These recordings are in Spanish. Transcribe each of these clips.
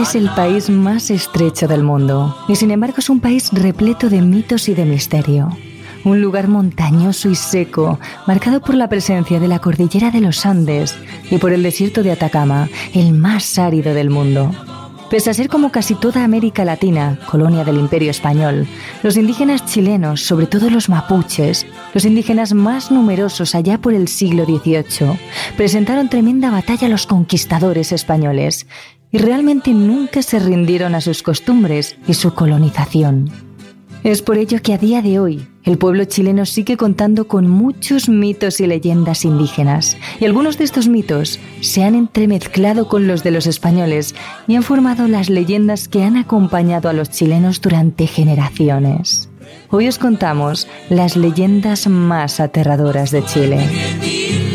Es el país más estrecho del mundo y sin embargo es un país repleto de mitos y de misterio. Un lugar montañoso y seco, marcado por la presencia de la cordillera de los Andes y por el desierto de Atacama, el más árido del mundo. Pese a ser como casi toda América Latina, colonia del Imperio Español, los indígenas chilenos, sobre todo los mapuches, los indígenas más numerosos allá por el siglo XVIII, presentaron tremenda batalla a los conquistadores españoles y realmente nunca se rindieron a sus costumbres y su colonización. Es por ello que a día de hoy el pueblo chileno sigue contando con muchos mitos y leyendas indígenas, y algunos de estos mitos se han entremezclado con los de los españoles y han formado las leyendas que han acompañado a los chilenos durante generaciones. Hoy os contamos las leyendas más aterradoras de Chile.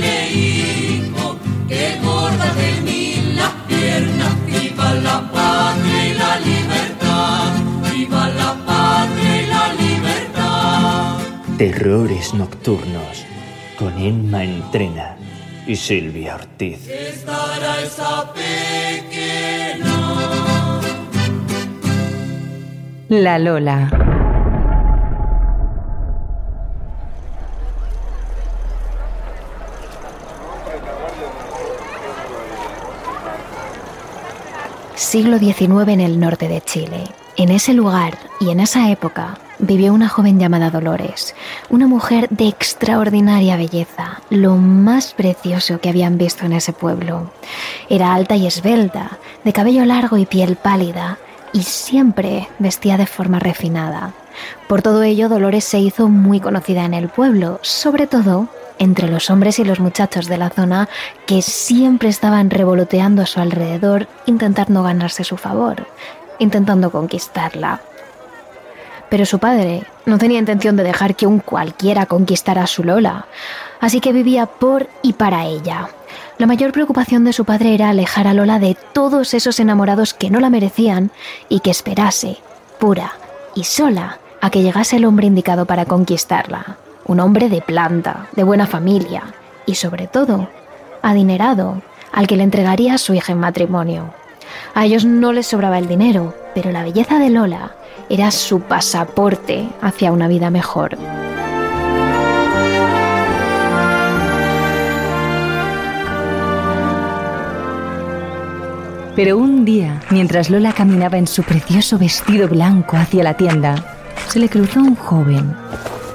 Terrores Nocturnos con Emma Entrena y Silvia Ortiz. La Lola. Siglo XIX en el norte de Chile. En ese lugar y en esa época vivió una joven llamada Dolores, una mujer de extraordinaria belleza, lo más precioso que habían visto en ese pueblo. Era alta y esbelta, de cabello largo y piel pálida, y siempre vestía de forma refinada. Por todo ello, Dolores se hizo muy conocida en el pueblo, sobre todo entre los hombres y los muchachos de la zona que siempre estaban revoloteando a su alrededor intentando ganarse su favor, intentando conquistarla. Pero su padre no tenía intención de dejar que un cualquiera conquistara a su Lola, así que vivía por y para ella. La mayor preocupación de su padre era alejar a Lola de todos esos enamorados que no la merecían y que esperase, pura y sola, a que llegase el hombre indicado para conquistarla. Un hombre de planta, de buena familia y sobre todo, adinerado, al que le entregaría a su hija en matrimonio. A ellos no les sobraba el dinero, pero la belleza de Lola era su pasaporte hacia una vida mejor. Pero un día, mientras Lola caminaba en su precioso vestido blanco hacia la tienda, se le cruzó un joven.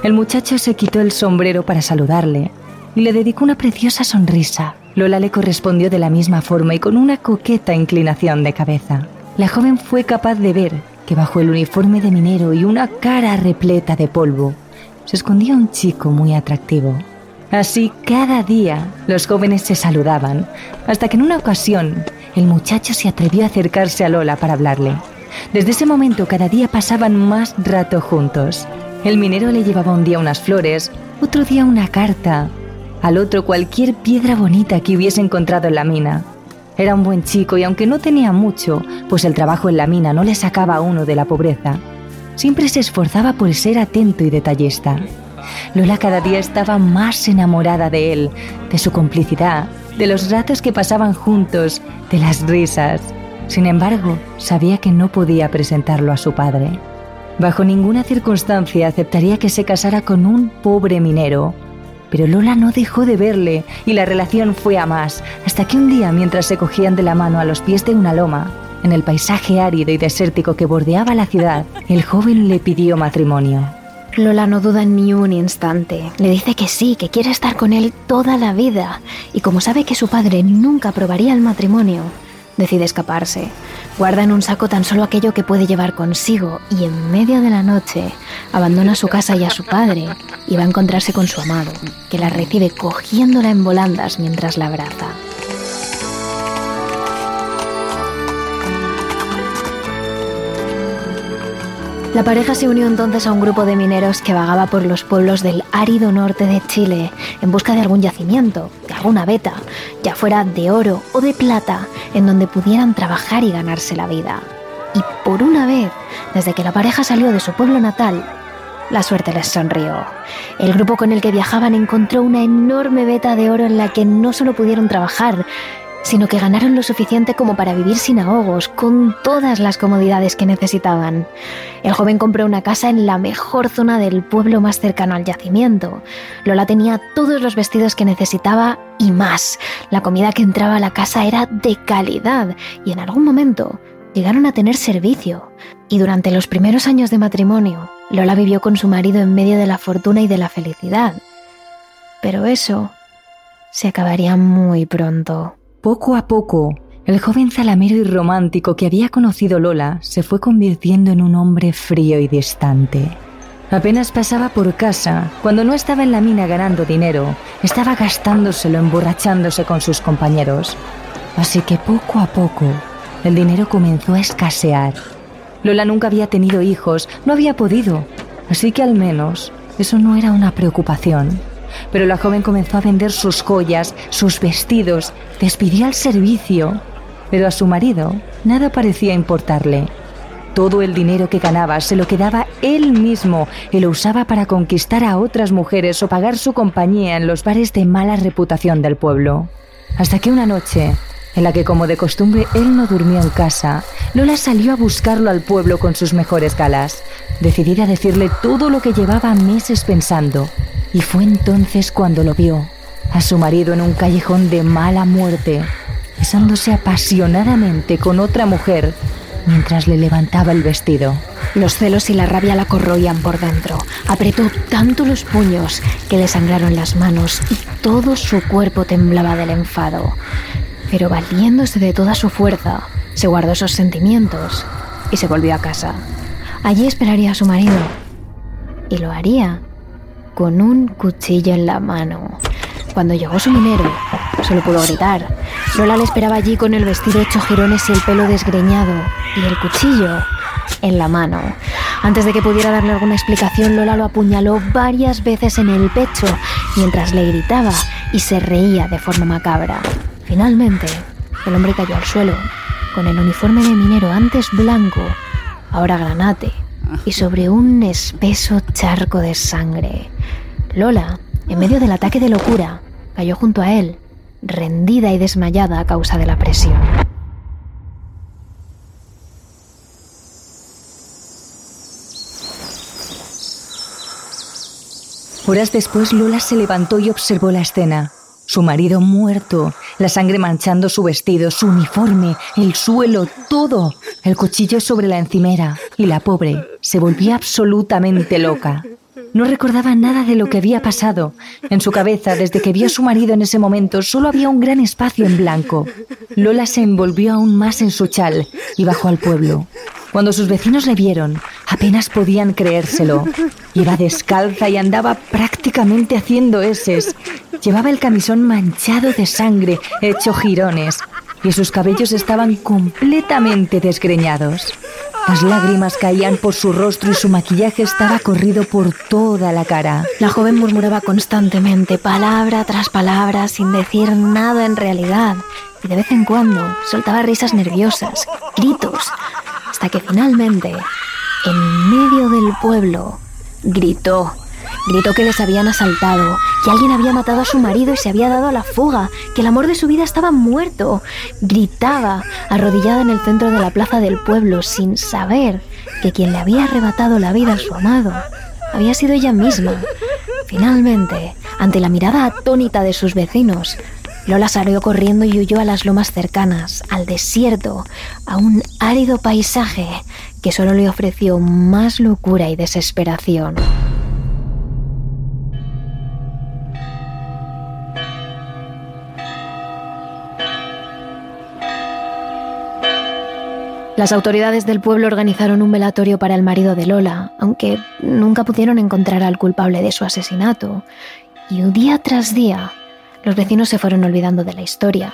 El muchacho se quitó el sombrero para saludarle y le dedicó una preciosa sonrisa. Lola le correspondió de la misma forma y con una coqueta inclinación de cabeza. La joven fue capaz de ver que bajo el uniforme de minero y una cara repleta de polvo se escondía un chico muy atractivo. Así cada día los jóvenes se saludaban, hasta que en una ocasión el muchacho se atrevió a acercarse a Lola para hablarle. Desde ese momento cada día pasaban más rato juntos. El minero le llevaba un día unas flores, otro día una carta, al otro cualquier piedra bonita que hubiese encontrado en la mina. Era un buen chico y aunque no tenía mucho, pues el trabajo en la mina no le sacaba a uno de la pobreza, siempre se esforzaba por ser atento y detallista. Lola cada día estaba más enamorada de él, de su complicidad, de los ratos que pasaban juntos, de las risas. Sin embargo, sabía que no podía presentarlo a su padre. Bajo ninguna circunstancia aceptaría que se casara con un pobre minero, pero Lola no dejó de verle y la relación fue a más, hasta que un día, mientras se cogían de la mano a los pies de una loma, en el paisaje árido y desértico que bordeaba la ciudad, el joven le pidió matrimonio. Lola no duda ni un instante. Le dice que sí, que quiere estar con él toda la vida. Y como sabe que su padre nunca aprobaría el matrimonio, decide escaparse. Guarda en un saco tan solo aquello que puede llevar consigo y en medio de la noche abandona su casa y a su padre y va a encontrarse con su amado, que la recibe cogiéndola en volandas mientras la abraza. La pareja se unió entonces a un grupo de mineros que vagaba por los pueblos del árido norte de Chile en busca de algún yacimiento, de alguna veta, ya fuera de oro o de plata, en donde pudieran trabajar y ganarse la vida. Y por una vez, desde que la pareja salió de su pueblo natal, la suerte les sonrió. El grupo con el que viajaban encontró una enorme veta de oro en la que no solo pudieron trabajar, sino que ganaron lo suficiente como para vivir sin ahogos, con todas las comodidades que necesitaban. El joven compró una casa en la mejor zona del pueblo más cercano al yacimiento. Lola tenía todos los vestidos que necesitaba y más. La comida que entraba a la casa era de calidad y en algún momento llegaron a tener servicio. Y durante los primeros años de matrimonio, Lola vivió con su marido en medio de la fortuna y de la felicidad. Pero eso se acabaría muy pronto. Poco a poco, el joven zalamero y romántico que había conocido Lola se fue convirtiendo en un hombre frío y distante. Apenas pasaba por casa, cuando no estaba en la mina ganando dinero, estaba gastándoselo emborrachándose con sus compañeros. Así que poco a poco, el dinero comenzó a escasear. Lola nunca había tenido hijos, no había podido, así que al menos eso no era una preocupación pero la joven comenzó a vender sus joyas, sus vestidos, despidió al servicio, pero a su marido nada parecía importarle. Todo el dinero que ganaba se lo quedaba él mismo y lo usaba para conquistar a otras mujeres o pagar su compañía en los bares de mala reputación del pueblo. Hasta que una noche, en la que como de costumbre él no durmió en casa, Lola salió a buscarlo al pueblo con sus mejores galas, decidida a decirle todo lo que llevaba meses pensando y fue entonces cuando lo vio, a su marido en un callejón de mala muerte, besándose apasionadamente con otra mujer mientras le levantaba el vestido. Los celos y la rabia la corroían por dentro. Apretó tanto los puños que le sangraron las manos y todo su cuerpo temblaba del enfado. Pero valiéndose de toda su fuerza, se guardó esos sentimientos y se volvió a casa. Allí esperaría a su marido. Y lo haría con un cuchillo en la mano. Cuando llegó su minero, solo pudo gritar. Lola le esperaba allí con el vestido hecho jirones y el pelo desgreñado, y el cuchillo en la mano. Antes de que pudiera darle alguna explicación, Lola lo apuñaló varias veces en el pecho mientras le gritaba y se reía de forma macabra. Finalmente, el hombre cayó al suelo, con el uniforme de minero antes blanco, ahora granate, y sobre un espeso charco de sangre. Lola, en medio del ataque de locura, cayó junto a él, rendida y desmayada a causa de la presión. Horas después Lola se levantó y observó la escena. Su marido muerto, la sangre manchando su vestido, su uniforme, el suelo, todo, el cuchillo sobre la encimera, y la pobre se volvía absolutamente loca. No recordaba nada de lo que había pasado. En su cabeza, desde que vio a su marido en ese momento, solo había un gran espacio en blanco. Lola se envolvió aún más en su chal y bajó al pueblo. Cuando sus vecinos le vieron, apenas podían creérselo. Iba descalza y andaba prácticamente haciendo eses. Llevaba el camisón manchado de sangre, hecho jirones, y sus cabellos estaban completamente desgreñados. Las lágrimas caían por su rostro y su maquillaje estaba corrido por toda la cara. La joven murmuraba constantemente, palabra tras palabra, sin decir nada en realidad, y de vez en cuando soltaba risas nerviosas, gritos, hasta que finalmente, en medio del pueblo, gritó. Gritó que les habían asaltado, que alguien había matado a su marido y se había dado a la fuga, que el amor de su vida estaba muerto. Gritaba, arrodillada en el centro de la plaza del pueblo, sin saber que quien le había arrebatado la vida a su amado había sido ella misma. Finalmente, ante la mirada atónita de sus vecinos, Lola salió corriendo y huyó a las lomas cercanas, al desierto, a un árido paisaje que solo le ofreció más locura y desesperación. Las autoridades del pueblo organizaron un velatorio para el marido de Lola, aunque nunca pudieron encontrar al culpable de su asesinato. Y un día tras día, los vecinos se fueron olvidando de la historia,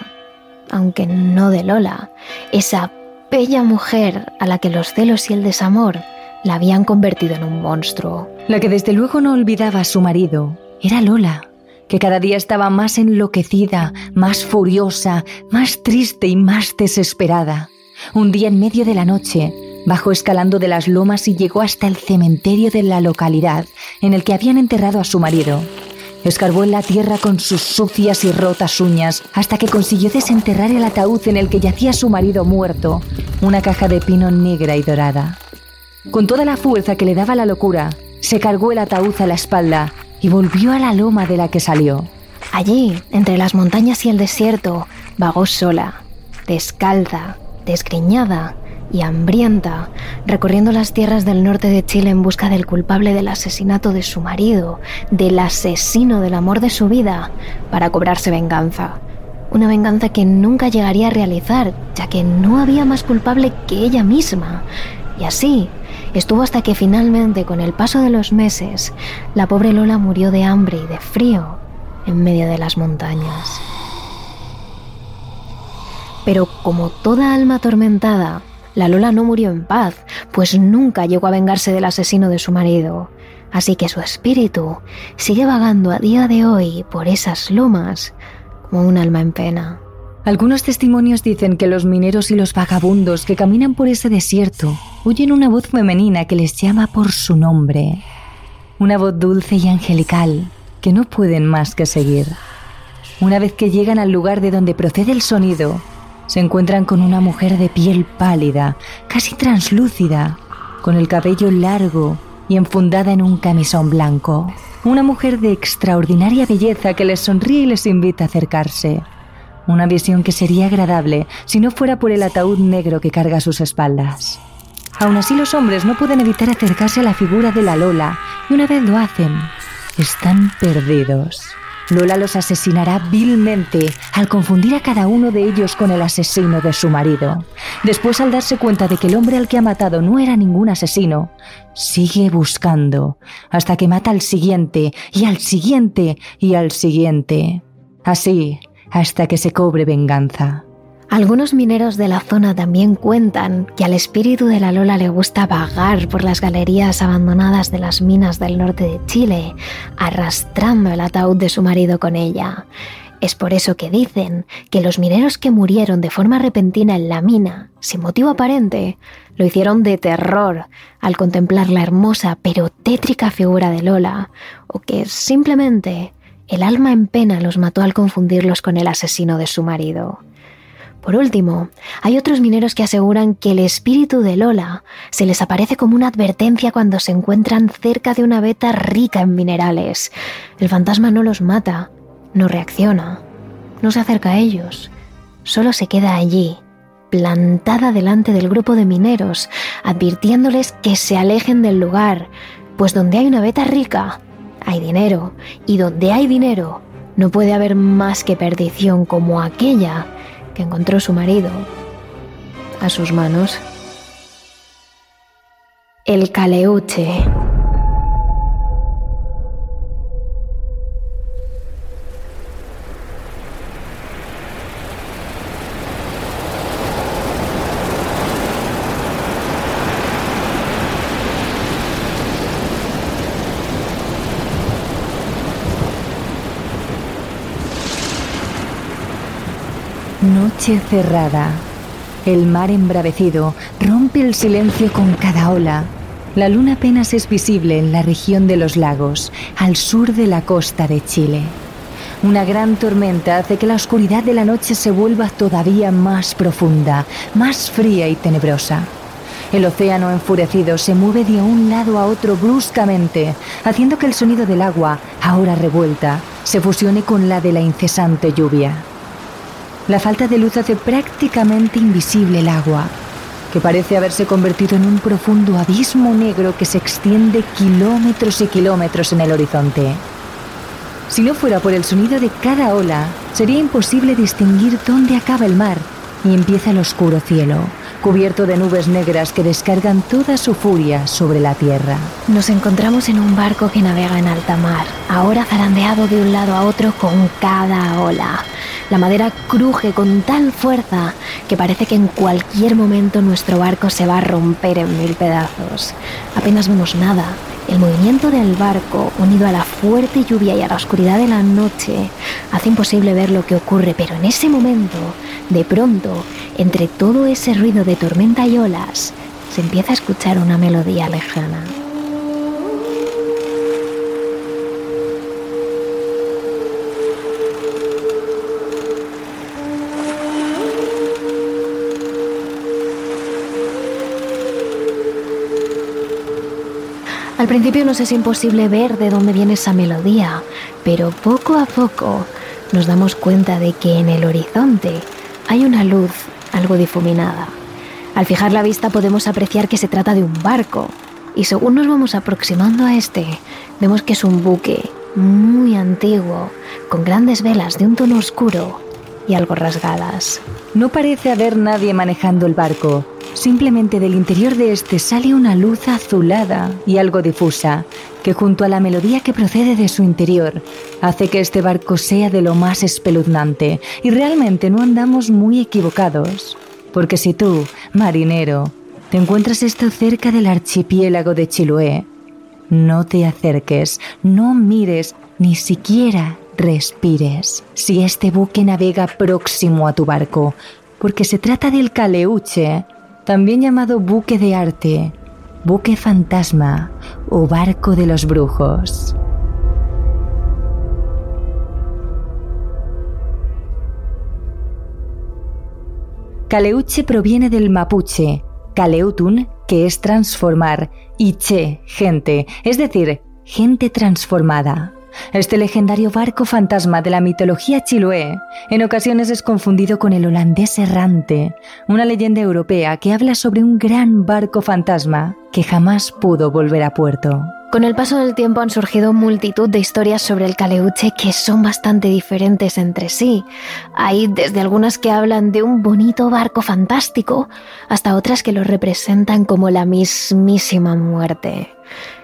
aunque no de Lola, esa bella mujer a la que los celos y el desamor la habían convertido en un monstruo. La que desde luego no olvidaba a su marido era Lola, que cada día estaba más enloquecida, más furiosa, más triste y más desesperada. Un día en medio de la noche, bajó escalando de las lomas y llegó hasta el cementerio de la localidad en el que habían enterrado a su marido. Escarbó en la tierra con sus sucias y rotas uñas hasta que consiguió desenterrar el ataúd en el que yacía su marido muerto, una caja de pino negra y dorada. Con toda la fuerza que le daba la locura, se cargó el ataúd a la espalda y volvió a la loma de la que salió. Allí, entre las montañas y el desierto, vagó sola, descalza, desgreñada y hambrienta, recorriendo las tierras del norte de Chile en busca del culpable del asesinato de su marido, del asesino del amor de su vida, para cobrarse venganza. Una venganza que nunca llegaría a realizar, ya que no había más culpable que ella misma. Y así estuvo hasta que finalmente, con el paso de los meses, la pobre Lola murió de hambre y de frío en medio de las montañas. Pero como toda alma atormentada, la Lola no murió en paz, pues nunca llegó a vengarse del asesino de su marido. Así que su espíritu sigue vagando a día de hoy por esas lomas como un alma en pena. Algunos testimonios dicen que los mineros y los vagabundos que caminan por ese desierto oyen una voz femenina que les llama por su nombre. Una voz dulce y angelical que no pueden más que seguir. Una vez que llegan al lugar de donde procede el sonido, se encuentran con una mujer de piel pálida, casi translúcida, con el cabello largo y enfundada en un camisón blanco. Una mujer de extraordinaria belleza que les sonríe y les invita a acercarse. Una visión que sería agradable si no fuera por el ataúd negro que carga sus espaldas. Aún así los hombres no pueden evitar acercarse a la figura de la Lola y una vez lo hacen, están perdidos. Lola los asesinará vilmente al confundir a cada uno de ellos con el asesino de su marido. Después, al darse cuenta de que el hombre al que ha matado no era ningún asesino, sigue buscando hasta que mata al siguiente y al siguiente y al siguiente. Así, hasta que se cobre venganza. Algunos mineros de la zona también cuentan que al espíritu de la Lola le gusta vagar por las galerías abandonadas de las minas del norte de Chile, arrastrando el ataúd de su marido con ella. Es por eso que dicen que los mineros que murieron de forma repentina en la mina, sin motivo aparente, lo hicieron de terror al contemplar la hermosa pero tétrica figura de Lola, o que simplemente el alma en pena los mató al confundirlos con el asesino de su marido. Por último, hay otros mineros que aseguran que el espíritu de Lola se les aparece como una advertencia cuando se encuentran cerca de una veta rica en minerales. El fantasma no los mata, no reacciona, no se acerca a ellos, solo se queda allí, plantada delante del grupo de mineros, advirtiéndoles que se alejen del lugar, pues donde hay una veta rica, hay dinero, y donde hay dinero, no puede haber más que perdición como aquella que encontró su marido a sus manos. El caleuche. Cerrada. El mar embravecido rompe el silencio con cada ola. La luna apenas es visible en la región de los lagos, al sur de la costa de Chile. Una gran tormenta hace que la oscuridad de la noche se vuelva todavía más profunda, más fría y tenebrosa. El océano enfurecido se mueve de un lado a otro bruscamente, haciendo que el sonido del agua, ahora revuelta, se fusione con la de la incesante lluvia. La falta de luz hace prácticamente invisible el agua, que parece haberse convertido en un profundo abismo negro que se extiende kilómetros y kilómetros en el horizonte. Si no fuera por el sonido de cada ola, sería imposible distinguir dónde acaba el mar y empieza el oscuro cielo, cubierto de nubes negras que descargan toda su furia sobre la tierra. Nos encontramos en un barco que navega en alta mar, ahora zarandeado de un lado a otro con cada ola. La madera cruje con tal fuerza que parece que en cualquier momento nuestro barco se va a romper en mil pedazos. Apenas vemos nada. El movimiento del barco, unido a la fuerte lluvia y a la oscuridad de la noche, hace imposible ver lo que ocurre, pero en ese momento, de pronto, entre todo ese ruido de tormenta y olas, se empieza a escuchar una melodía lejana. Al principio nos es imposible ver de dónde viene esa melodía, pero poco a poco nos damos cuenta de que en el horizonte hay una luz algo difuminada. Al fijar la vista podemos apreciar que se trata de un barco, y según nos vamos aproximando a este, vemos que es un buque muy antiguo, con grandes velas de un tono oscuro y algo rasgadas. No parece haber nadie manejando el barco. Simplemente del interior de este sale una luz azulada y algo difusa, que junto a la melodía que procede de su interior, hace que este barco sea de lo más espeluznante. Y realmente no andamos muy equivocados. Porque si tú, marinero, te encuentras esto cerca del archipiélago de Chiloé, no te acerques, no mires, ni siquiera respires si este buque navega próximo a tu barco, porque se trata del caleuche, también llamado buque de arte, buque fantasma o barco de los brujos. Caleuche proviene del mapuche, Caleutun, que es transformar, y Che, gente, es decir, gente transformada. Este legendario barco fantasma de la mitología chiloé en ocasiones es confundido con el holandés errante, una leyenda europea que habla sobre un gran barco fantasma que jamás pudo volver a puerto. Con el paso del tiempo han surgido multitud de historias sobre el caleuche que son bastante diferentes entre sí. Hay desde algunas que hablan de un bonito barco fantástico hasta otras que lo representan como la mismísima muerte.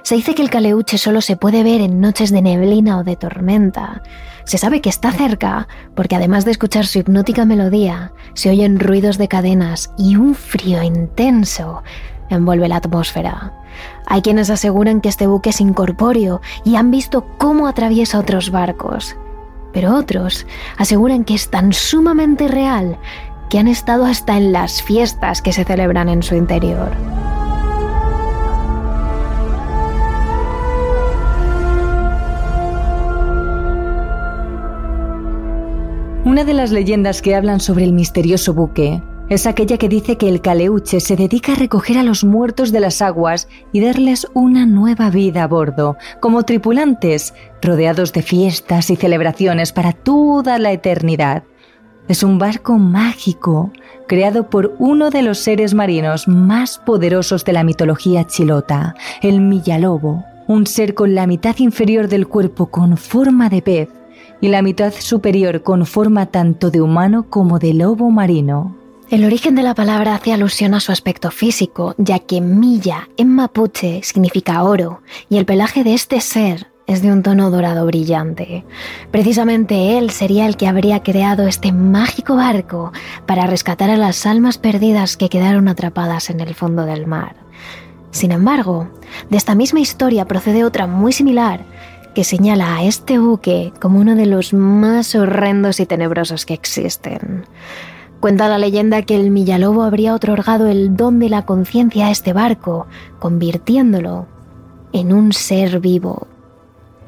Se dice que el caleuche solo se puede ver en noches de neblina o de tormenta. Se sabe que está cerca porque además de escuchar su hipnótica melodía, se oyen ruidos de cadenas y un frío intenso envuelve la atmósfera. Hay quienes aseguran que este buque es incorpóreo y han visto cómo atraviesa otros barcos. Pero otros aseguran que es tan sumamente real que han estado hasta en las fiestas que se celebran en su interior. Una de las leyendas que hablan sobre el misterioso buque es aquella que dice que el caleuche se dedica a recoger a los muertos de las aguas y darles una nueva vida a bordo, como tripulantes, rodeados de fiestas y celebraciones para toda la eternidad. Es un barco mágico, creado por uno de los seres marinos más poderosos de la mitología chilota, el Millalobo, un ser con la mitad inferior del cuerpo con forma de pez y la mitad superior con forma tanto de humano como de lobo marino. El origen de la palabra hace alusión a su aspecto físico, ya que milla en mapuche significa oro y el pelaje de este ser es de un tono dorado brillante. Precisamente él sería el que habría creado este mágico barco para rescatar a las almas perdidas que quedaron atrapadas en el fondo del mar. Sin embargo, de esta misma historia procede otra muy similar que señala a este buque como uno de los más horrendos y tenebrosos que existen. Cuenta la leyenda que el Millalobo habría otorgado el don de la conciencia a este barco, convirtiéndolo en un ser vivo.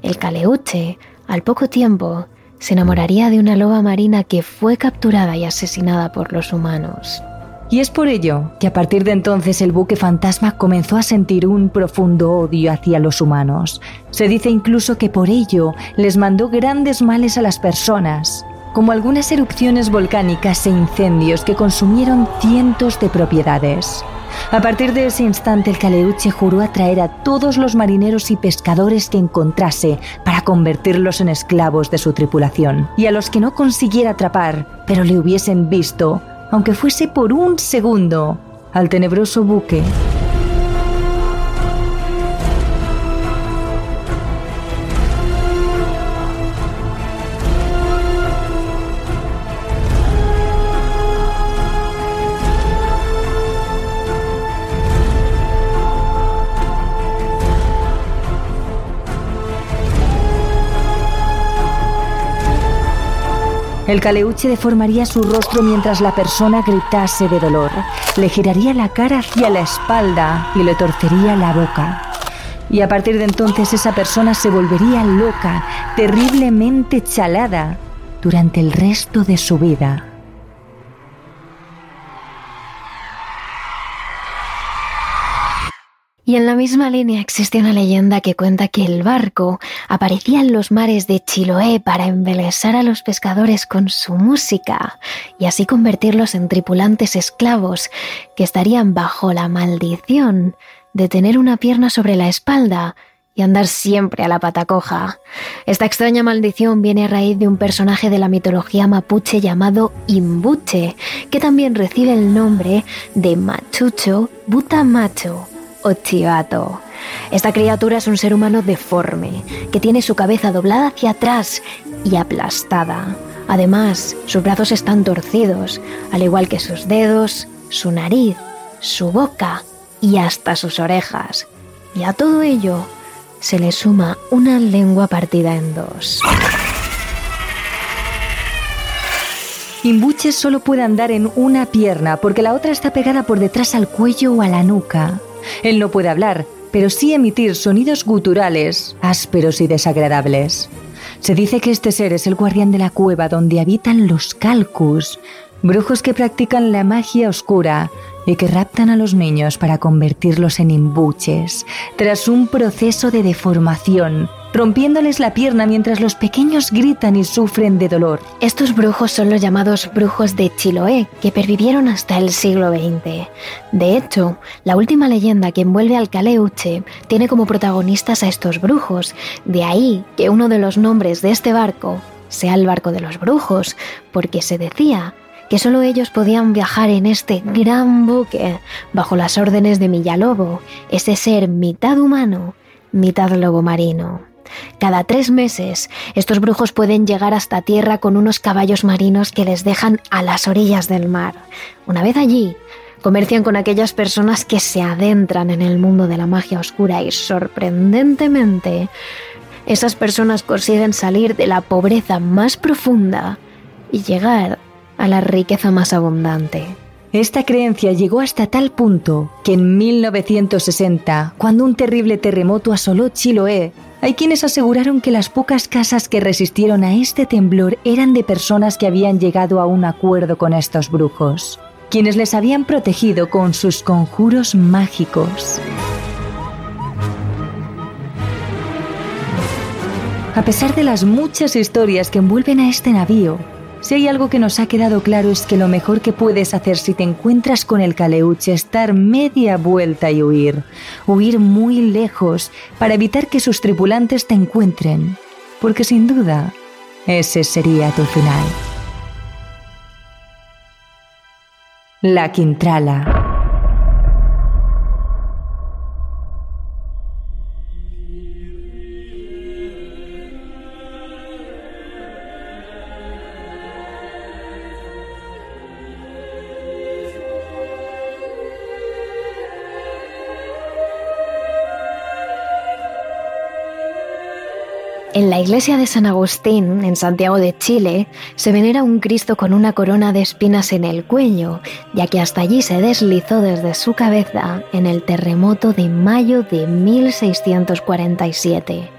El Caleuche, al poco tiempo, se enamoraría de una loba marina que fue capturada y asesinada por los humanos. Y es por ello que a partir de entonces el buque fantasma comenzó a sentir un profundo odio hacia los humanos. Se dice incluso que por ello les mandó grandes males a las personas, como algunas erupciones volcánicas e incendios que consumieron cientos de propiedades. A partir de ese instante el Caleuche juró atraer a todos los marineros y pescadores que encontrase para convertirlos en esclavos de su tripulación. Y a los que no consiguiera atrapar, pero le hubiesen visto, aunque fuese por un segundo, al tenebroso buque. El caleuche deformaría su rostro mientras la persona gritase de dolor. Le giraría la cara hacia la espalda y le torcería la boca. Y a partir de entonces esa persona se volvería loca, terriblemente chalada, durante el resto de su vida. Y en la misma línea existe una leyenda que cuenta que el barco aparecía en los mares de Chiloé para embelesar a los pescadores con su música y así convertirlos en tripulantes esclavos que estarían bajo la maldición de tener una pierna sobre la espalda y andar siempre a la pata coja. Esta extraña maldición viene a raíz de un personaje de la mitología mapuche llamado Imbuche, que también recibe el nombre de Machucho Butamacho o Chivato. Esta criatura es un ser humano deforme, que tiene su cabeza doblada hacia atrás y aplastada. Además, sus brazos están torcidos, al igual que sus dedos, su nariz, su boca y hasta sus orejas. Y a todo ello se le suma una lengua partida en dos. Imbuches solo puede andar en una pierna porque la otra está pegada por detrás al cuello o a la nuca. Él no puede hablar, pero sí emitir sonidos guturales, ásperos y desagradables. Se dice que este ser es el guardián de la cueva donde habitan los calcus, brujos que practican la magia oscura y que raptan a los niños para convertirlos en imbuches, tras un proceso de deformación, rompiéndoles la pierna mientras los pequeños gritan y sufren de dolor. Estos brujos son los llamados brujos de Chiloé, que pervivieron hasta el siglo XX. De hecho, la última leyenda que envuelve al Caleuche tiene como protagonistas a estos brujos, de ahí que uno de los nombres de este barco sea el barco de los brujos, porque se decía que solo ellos podían viajar en este gran buque bajo las órdenes de Millalobo, ese ser mitad humano, mitad lobo marino. Cada tres meses, estos brujos pueden llegar hasta tierra con unos caballos marinos que les dejan a las orillas del mar. Una vez allí, comercian con aquellas personas que se adentran en el mundo de la magia oscura y sorprendentemente, esas personas consiguen salir de la pobreza más profunda y llegar a la riqueza más abundante. Esta creencia llegó hasta tal punto que en 1960, cuando un terrible terremoto asoló Chiloé, hay quienes aseguraron que las pocas casas que resistieron a este temblor eran de personas que habían llegado a un acuerdo con estos brujos, quienes les habían protegido con sus conjuros mágicos. A pesar de las muchas historias que envuelven a este navío, si hay algo que nos ha quedado claro es que lo mejor que puedes hacer si te encuentras con el caleuche es dar media vuelta y huir. Huir muy lejos para evitar que sus tripulantes te encuentren. Porque sin duda, ese sería tu final. La Quintrala. En la iglesia de San Agustín, en Santiago de Chile, se venera un Cristo con una corona de espinas en el cuello, ya que hasta allí se deslizó desde su cabeza en el terremoto de mayo de 1647.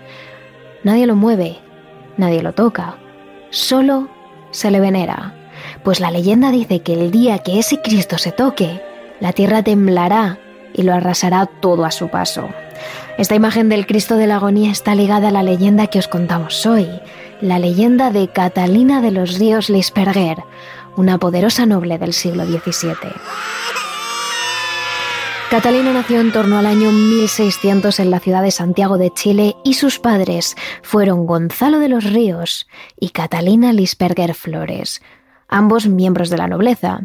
Nadie lo mueve, nadie lo toca, solo se le venera, pues la leyenda dice que el día que ese Cristo se toque, la tierra temblará y lo arrasará todo a su paso. Esta imagen del Cristo de la Agonía está ligada a la leyenda que os contamos hoy, la leyenda de Catalina de los Ríos Lisperguer, una poderosa noble del siglo XVII. Catalina nació en torno al año 1600 en la ciudad de Santiago de Chile y sus padres fueron Gonzalo de los Ríos y Catalina Lisperger Flores, ambos miembros de la nobleza.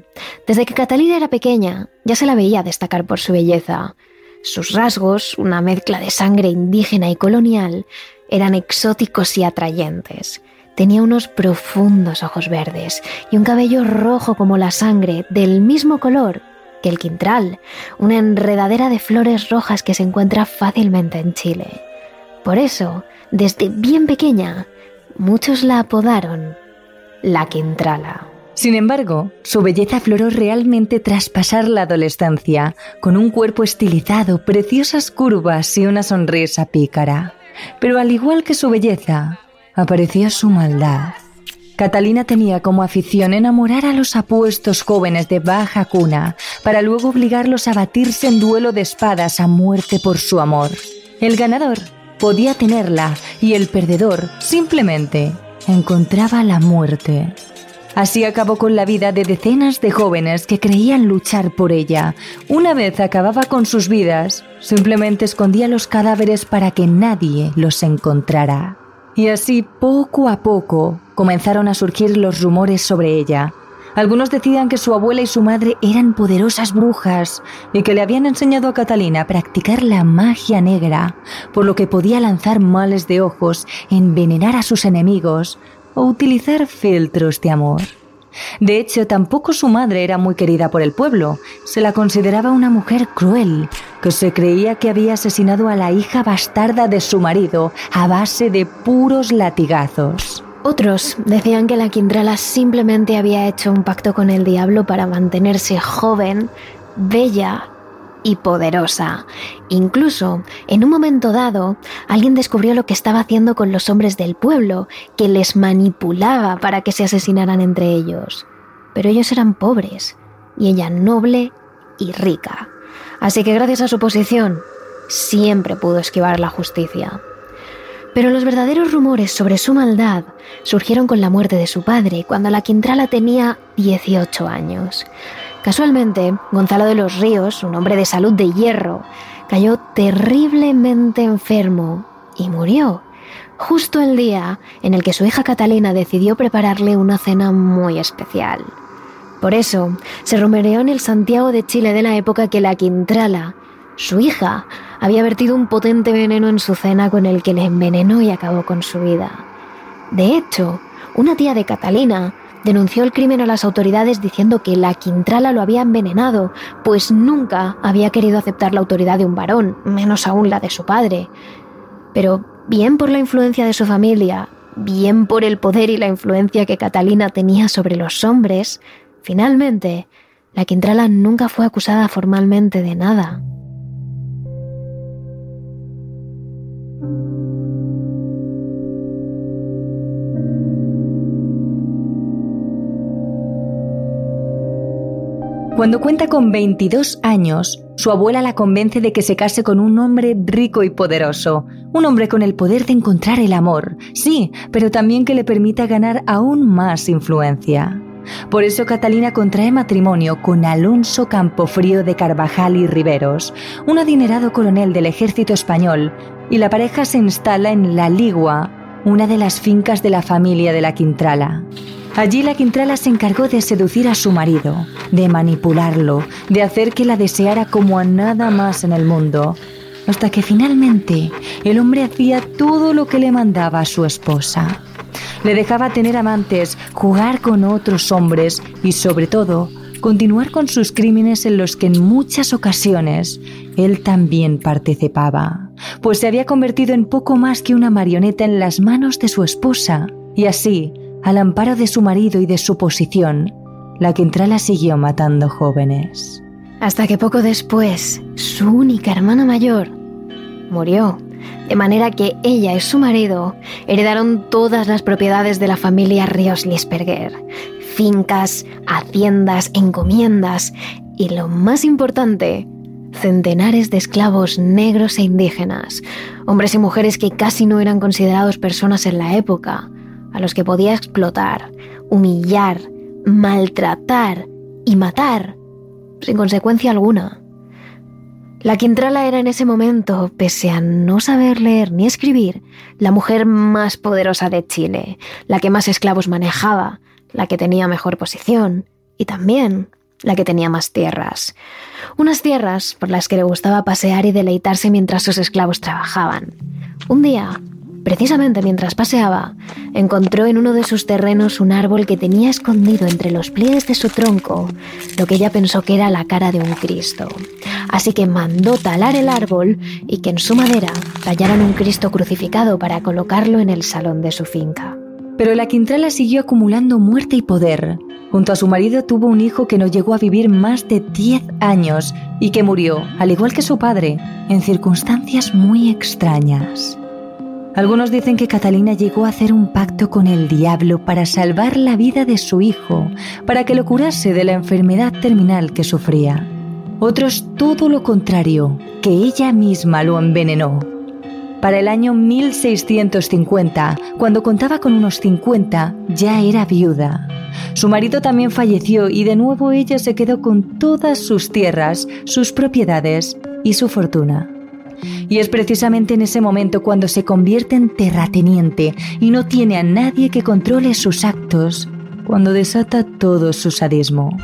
Desde que Catalina era pequeña ya se la veía destacar por su belleza. Sus rasgos, una mezcla de sangre indígena y colonial, eran exóticos y atrayentes. Tenía unos profundos ojos verdes y un cabello rojo como la sangre, del mismo color que el quintral, una enredadera de flores rojas que se encuentra fácilmente en Chile. Por eso, desde bien pequeña, muchos la apodaron la quintrala. Sin embargo, su belleza afloró realmente tras pasar la adolescencia, con un cuerpo estilizado, preciosas curvas y una sonrisa pícara. Pero al igual que su belleza, apareció su maldad. Catalina tenía como afición enamorar a los apuestos jóvenes de baja cuna para luego obligarlos a batirse en duelo de espadas a muerte por su amor. El ganador podía tenerla y el perdedor simplemente encontraba la muerte. Así acabó con la vida de decenas de jóvenes que creían luchar por ella. Una vez acababa con sus vidas, simplemente escondía los cadáveres para que nadie los encontrara. Y así, poco a poco, comenzaron a surgir los rumores sobre ella. Algunos decían que su abuela y su madre eran poderosas brujas y que le habían enseñado a Catalina a practicar la magia negra, por lo que podía lanzar males de ojos, envenenar a sus enemigos o utilizar filtros de amor. De hecho, tampoco su madre era muy querida por el pueblo. Se la consideraba una mujer cruel, que se creía que había asesinado a la hija bastarda de su marido a base de puros latigazos. Otros decían que la Quindrala simplemente había hecho un pacto con el diablo para mantenerse joven, bella y poderosa. Incluso, en un momento dado, alguien descubrió lo que estaba haciendo con los hombres del pueblo, que les manipulaba para que se asesinaran entre ellos. Pero ellos eran pobres, y ella noble y rica. Así que gracias a su posición, siempre pudo esquivar la justicia. Pero los verdaderos rumores sobre su maldad surgieron con la muerte de su padre, cuando la Quintrala tenía 18 años. Casualmente, Gonzalo de los Ríos, un hombre de salud de hierro, cayó terriblemente enfermo y murió, justo el día en el que su hija Catalina decidió prepararle una cena muy especial. Por eso, se rumoreó en el Santiago de Chile de la época que la Quintrala su hija había vertido un potente veneno en su cena con el que le envenenó y acabó con su vida. De hecho, una tía de Catalina denunció el crimen a las autoridades diciendo que la Quintrala lo había envenenado, pues nunca había querido aceptar la autoridad de un varón, menos aún la de su padre. Pero bien por la influencia de su familia, bien por el poder y la influencia que Catalina tenía sobre los hombres, finalmente, la Quintrala nunca fue acusada formalmente de nada. Cuando cuenta con 22 años, su abuela la convence de que se case con un hombre rico y poderoso, un hombre con el poder de encontrar el amor, sí, pero también que le permita ganar aún más influencia. Por eso Catalina contrae matrimonio con Alonso Campofrío de Carvajal y Riveros, un adinerado coronel del ejército español, y la pareja se instala en La Ligua, una de las fincas de la familia de la Quintrala. Allí la Quintrala se encargó de seducir a su marido, de manipularlo, de hacer que la deseara como a nada más en el mundo, hasta que finalmente el hombre hacía todo lo que le mandaba a su esposa. Le dejaba tener amantes, jugar con otros hombres y sobre todo continuar con sus crímenes en los que en muchas ocasiones él también participaba, pues se había convertido en poco más que una marioneta en las manos de su esposa y así al amparo de su marido y de su posición, la Quintrala siguió matando jóvenes. Hasta que poco después, su única hermana mayor murió, de manera que ella y su marido heredaron todas las propiedades de la familia Ríos Lisperger, fincas, haciendas, encomiendas y lo más importante, centenares de esclavos negros e indígenas, hombres y mujeres que casi no eran considerados personas en la época, a los que podía explotar, humillar, maltratar y matar, sin consecuencia alguna. La Quintrala era en ese momento, pese a no saber leer ni escribir, la mujer más poderosa de Chile, la que más esclavos manejaba, la que tenía mejor posición y también la que tenía más tierras. Unas tierras por las que le gustaba pasear y deleitarse mientras sus esclavos trabajaban. Un día, Precisamente mientras paseaba, encontró en uno de sus terrenos un árbol que tenía escondido entre los pliegues de su tronco lo que ella pensó que era la cara de un Cristo. Así que mandó talar el árbol y que en su madera tallaran un Cristo crucificado para colocarlo en el salón de su finca. Pero la Quintrala siguió acumulando muerte y poder. Junto a su marido tuvo un hijo que no llegó a vivir más de 10 años y que murió, al igual que su padre, en circunstancias muy extrañas. Algunos dicen que Catalina llegó a hacer un pacto con el diablo para salvar la vida de su hijo, para que lo curase de la enfermedad terminal que sufría. Otros todo lo contrario, que ella misma lo envenenó. Para el año 1650, cuando contaba con unos 50, ya era viuda. Su marido también falleció y de nuevo ella se quedó con todas sus tierras, sus propiedades y su fortuna. Y es precisamente en ese momento cuando se convierte en terrateniente y no tiene a nadie que controle sus actos, cuando desata todo su sadismo.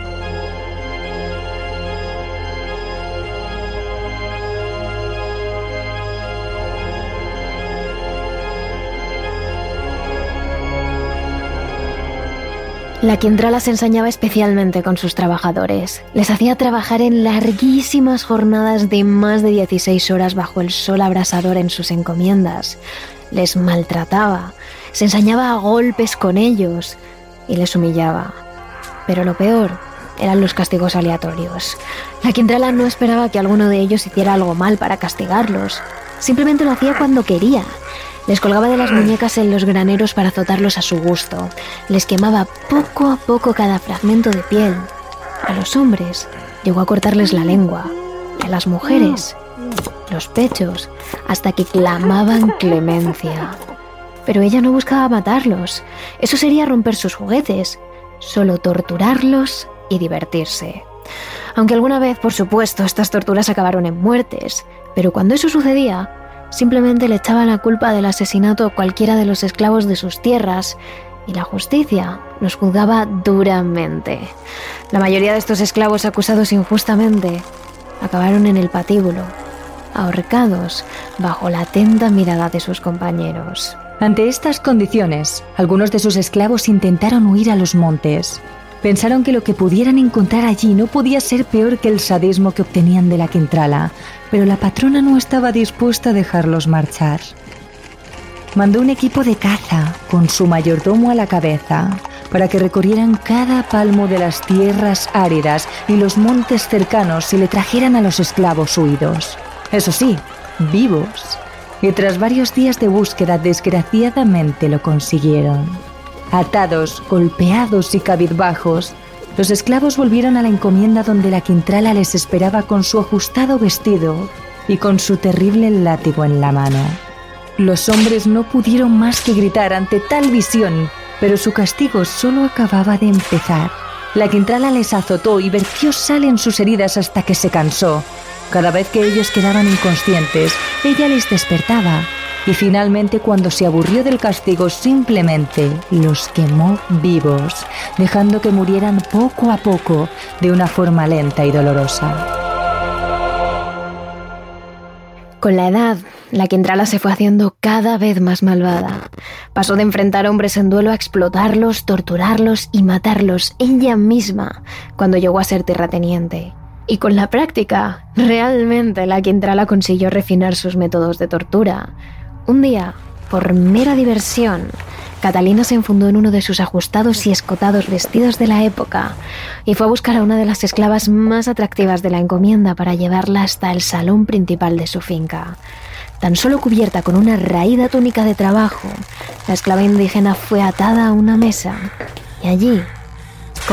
La Quintrala se ensañaba especialmente con sus trabajadores. Les hacía trabajar en larguísimas jornadas de más de 16 horas bajo el sol abrasador en sus encomiendas. Les maltrataba, se ensañaba a golpes con ellos y les humillaba. Pero lo peor eran los castigos aleatorios. La Quintrala no esperaba que alguno de ellos hiciera algo mal para castigarlos. Simplemente lo hacía cuando quería les colgaba de las muñecas en los graneros para azotarlos a su gusto. Les quemaba poco a poco cada fragmento de piel. A los hombres llegó a cortarles la lengua. Y a las mujeres los pechos hasta que clamaban clemencia. Pero ella no buscaba matarlos. Eso sería romper sus juguetes. Solo torturarlos y divertirse. Aunque alguna vez, por supuesto, estas torturas acabaron en muertes. Pero cuando eso sucedía, simplemente le echaban la culpa del asesinato a cualquiera de los esclavos de sus tierras y la justicia los juzgaba duramente. La mayoría de estos esclavos acusados injustamente acabaron en el patíbulo, ahorcados bajo la atenta mirada de sus compañeros. Ante estas condiciones, algunos de sus esclavos intentaron huir a los montes. Pensaron que lo que pudieran encontrar allí no podía ser peor que el sadismo que obtenían de la Quintrala, pero la patrona no estaba dispuesta a dejarlos marchar. Mandó un equipo de caza con su mayordomo a la cabeza para que recorrieran cada palmo de las tierras áridas y los montes cercanos y le trajeran a los esclavos huidos. Eso sí, vivos. Y tras varios días de búsqueda, desgraciadamente lo consiguieron. Atados, golpeados y cabizbajos, los esclavos volvieron a la encomienda donde la Quintrala les esperaba con su ajustado vestido y con su terrible látigo en la mano. Los hombres no pudieron más que gritar ante tal visión, pero su castigo solo acababa de empezar. La Quintrala les azotó y vertió sal en sus heridas hasta que se cansó. Cada vez que ellos quedaban inconscientes, ella les despertaba y finalmente cuando se aburrió del castigo simplemente los quemó vivos, dejando que murieran poco a poco de una forma lenta y dolorosa. Con la edad, la Quintrala se fue haciendo cada vez más malvada. Pasó de enfrentar hombres en duelo a explotarlos, torturarlos y matarlos ella misma cuando llegó a ser terrateniente. Y con la práctica, realmente la Quintrala consiguió refinar sus métodos de tortura, un día, por mera diversión, Catalina se enfundó en uno de sus ajustados y escotados vestidos de la época y fue a buscar a una de las esclavas más atractivas de la encomienda para llevarla hasta el salón principal de su finca. Tan solo cubierta con una raída túnica de trabajo, la esclava indígena fue atada a una mesa y allí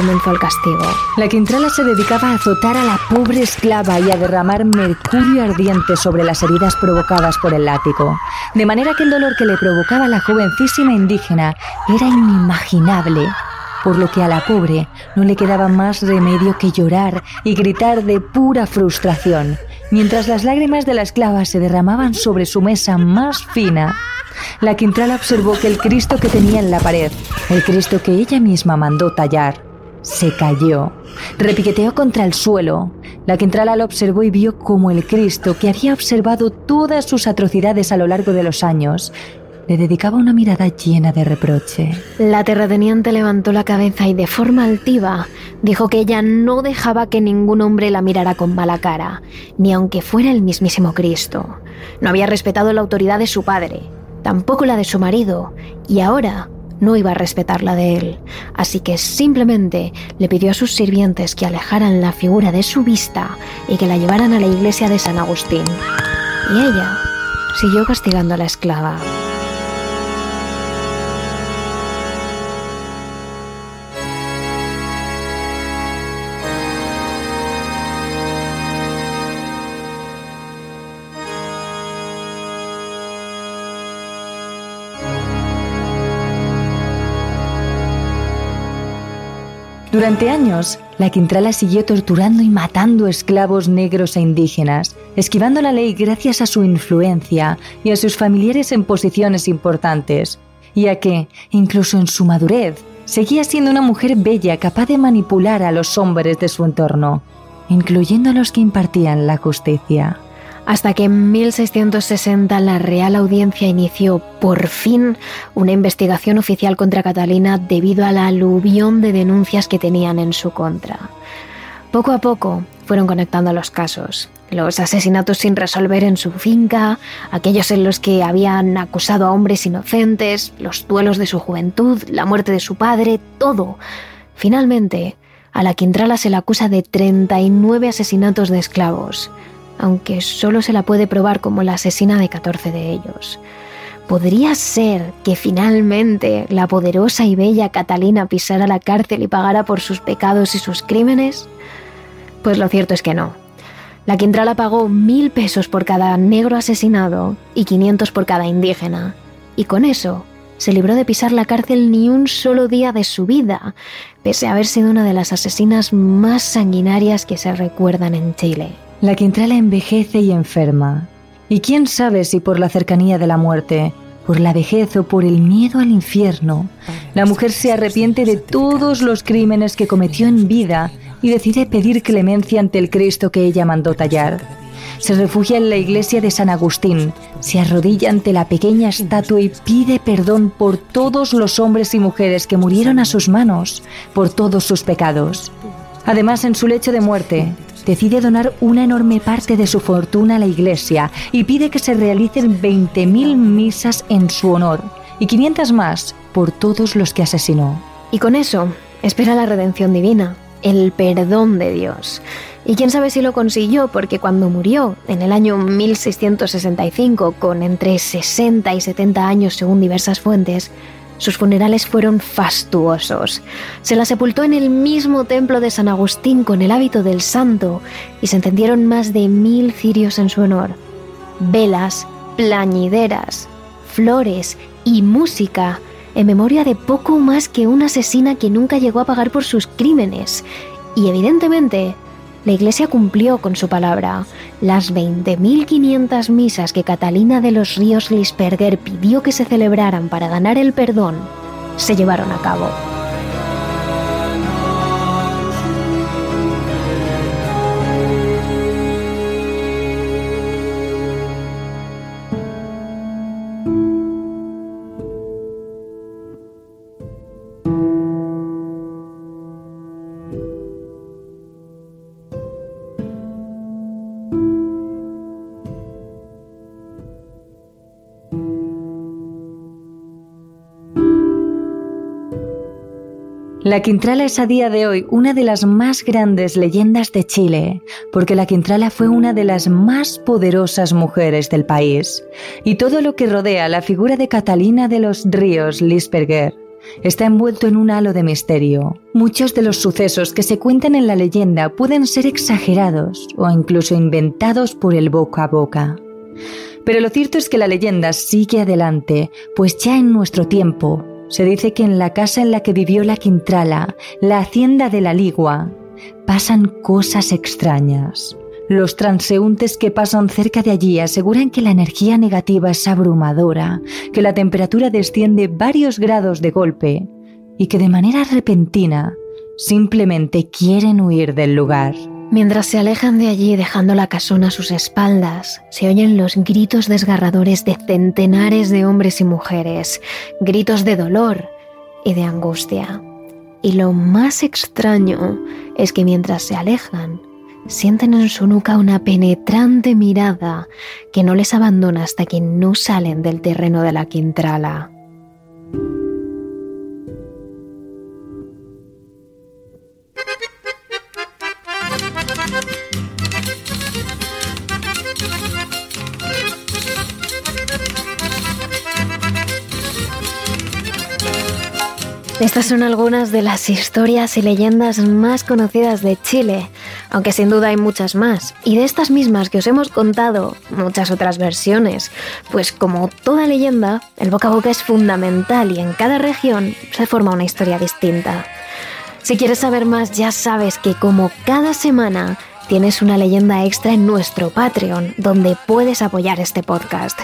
comenzó el castigo. La Quintrala se dedicaba a azotar a la pobre esclava y a derramar mercurio ardiente sobre las heridas provocadas por el látigo, de manera que el dolor que le provocaba la jovencísima indígena era inimaginable, por lo que a la pobre no le quedaba más remedio que llorar y gritar de pura frustración, mientras las lágrimas de la esclava se derramaban sobre su mesa más fina. La Quintrala observó que el Cristo que tenía en la pared, el Cristo que ella misma mandó tallar, se cayó, repiqueteó contra el suelo. La Quintrala lo observó y vio como el Cristo, que había observado todas sus atrocidades a lo largo de los años, le dedicaba una mirada llena de reproche. La terrateniente levantó la cabeza y de forma altiva dijo que ella no dejaba que ningún hombre la mirara con mala cara, ni aunque fuera el mismísimo Cristo. No había respetado la autoridad de su padre, tampoco la de su marido, y ahora no iba a respetar la de él, así que simplemente le pidió a sus sirvientes que alejaran la figura de su vista y que la llevaran a la iglesia de San Agustín. Y ella siguió castigando a la esclava. Durante años, la Quintrala siguió torturando y matando esclavos negros e indígenas, esquivando la ley gracias a su influencia y a sus familiares en posiciones importantes, ya que, incluso en su madurez, seguía siendo una mujer bella capaz de manipular a los hombres de su entorno, incluyendo a los que impartían la justicia hasta que en 1660 la Real Audiencia inició por fin una investigación oficial contra Catalina debido a la aluvión de denuncias que tenían en su contra. Poco a poco fueron conectando los casos, los asesinatos sin resolver en su finca, aquellos en los que habían acusado a hombres inocentes, los duelos de su juventud, la muerte de su padre, todo. Finalmente, a la Quintrala se le acusa de 39 asesinatos de esclavos, aunque solo se la puede probar como la asesina de 14 de ellos. ¿Podría ser que finalmente la poderosa y bella Catalina pisara la cárcel y pagara por sus pecados y sus crímenes? Pues lo cierto es que no. La Quintrala pagó mil pesos por cada negro asesinado y 500 por cada indígena. Y con eso se libró de pisar la cárcel ni un solo día de su vida, pese a haber sido una de las asesinas más sanguinarias que se recuerdan en Chile. La Quintrala envejece y enferma. Y quién sabe si por la cercanía de la muerte, por la vejez o por el miedo al infierno, la mujer se arrepiente de todos los crímenes que cometió en vida y decide pedir clemencia ante el Cristo que ella mandó tallar. Se refugia en la iglesia de San Agustín, se arrodilla ante la pequeña estatua y pide perdón por todos los hombres y mujeres que murieron a sus manos, por todos sus pecados. Además, en su lecho de muerte, decide donar una enorme parte de su fortuna a la iglesia y pide que se realicen 20.000 misas en su honor y 500 más por todos los que asesinó. Y con eso espera la redención divina, el perdón de Dios. Y quién sabe si lo consiguió, porque cuando murió, en el año 1665, con entre 60 y 70 años según diversas fuentes, sus funerales fueron fastuosos. Se la sepultó en el mismo templo de San Agustín con el hábito del santo y se encendieron más de mil cirios en su honor. Velas, plañideras, flores y música en memoria de poco más que una asesina que nunca llegó a pagar por sus crímenes. Y evidentemente la Iglesia cumplió con su palabra. Las 20.500 misas que Catalina de los Ríos Lisperger pidió que se celebraran para ganar el perdón se llevaron a cabo. La Quintrala es a día de hoy una de las más grandes leyendas de Chile, porque la Quintrala fue una de las más poderosas mujeres del país. Y todo lo que rodea la figura de Catalina de los Ríos Lisperger está envuelto en un halo de misterio. Muchos de los sucesos que se cuentan en la leyenda pueden ser exagerados o incluso inventados por el boca a boca. Pero lo cierto es que la leyenda sigue adelante, pues ya en nuestro tiempo, se dice que en la casa en la que vivió la Quintrala, la hacienda de la Ligua, pasan cosas extrañas. Los transeúntes que pasan cerca de allí aseguran que la energía negativa es abrumadora, que la temperatura desciende varios grados de golpe y que de manera repentina simplemente quieren huir del lugar. Mientras se alejan de allí dejando la casona a sus espaldas, se oyen los gritos desgarradores de centenares de hombres y mujeres, gritos de dolor y de angustia. Y lo más extraño es que mientras se alejan, sienten en su nuca una penetrante mirada que no les abandona hasta que no salen del terreno de la Quintrala. Estas son algunas de las historias y leyendas más conocidas de Chile, aunque sin duda hay muchas más. Y de estas mismas que os hemos contado, muchas otras versiones, pues como toda leyenda, el boca a boca es fundamental y en cada región se forma una historia distinta. Si quieres saber más, ya sabes que como cada semana tienes una leyenda extra en nuestro Patreon, donde puedes apoyar este podcast.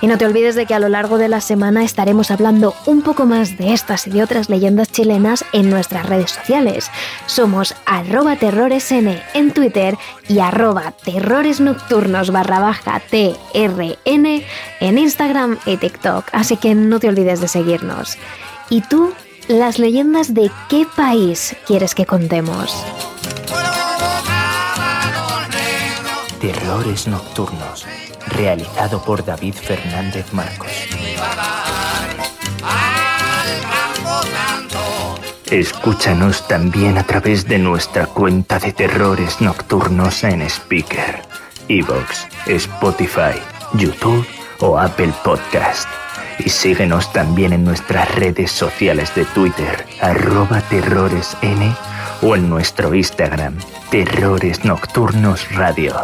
Y no te olvides de que a lo largo de la semana estaremos hablando un poco más de estas y de otras leyendas chilenas en nuestras redes sociales. Somos arroba terroresn en Twitter y arroba terroresnocturnos barra baja TRN en Instagram y TikTok, así que no te olvides de seguirnos. ¿Y tú? ¿Las leyendas de qué país quieres que contemos? Terrores Nocturnos, realizado por David Fernández Marcos. Escúchanos también a través de nuestra cuenta de Terrores Nocturnos en Speaker, Evox, Spotify, YouTube o Apple Podcast. Y síguenos también en nuestras redes sociales de Twitter, arroba terroresn o en nuestro Instagram, Terrores Nocturnos Radio.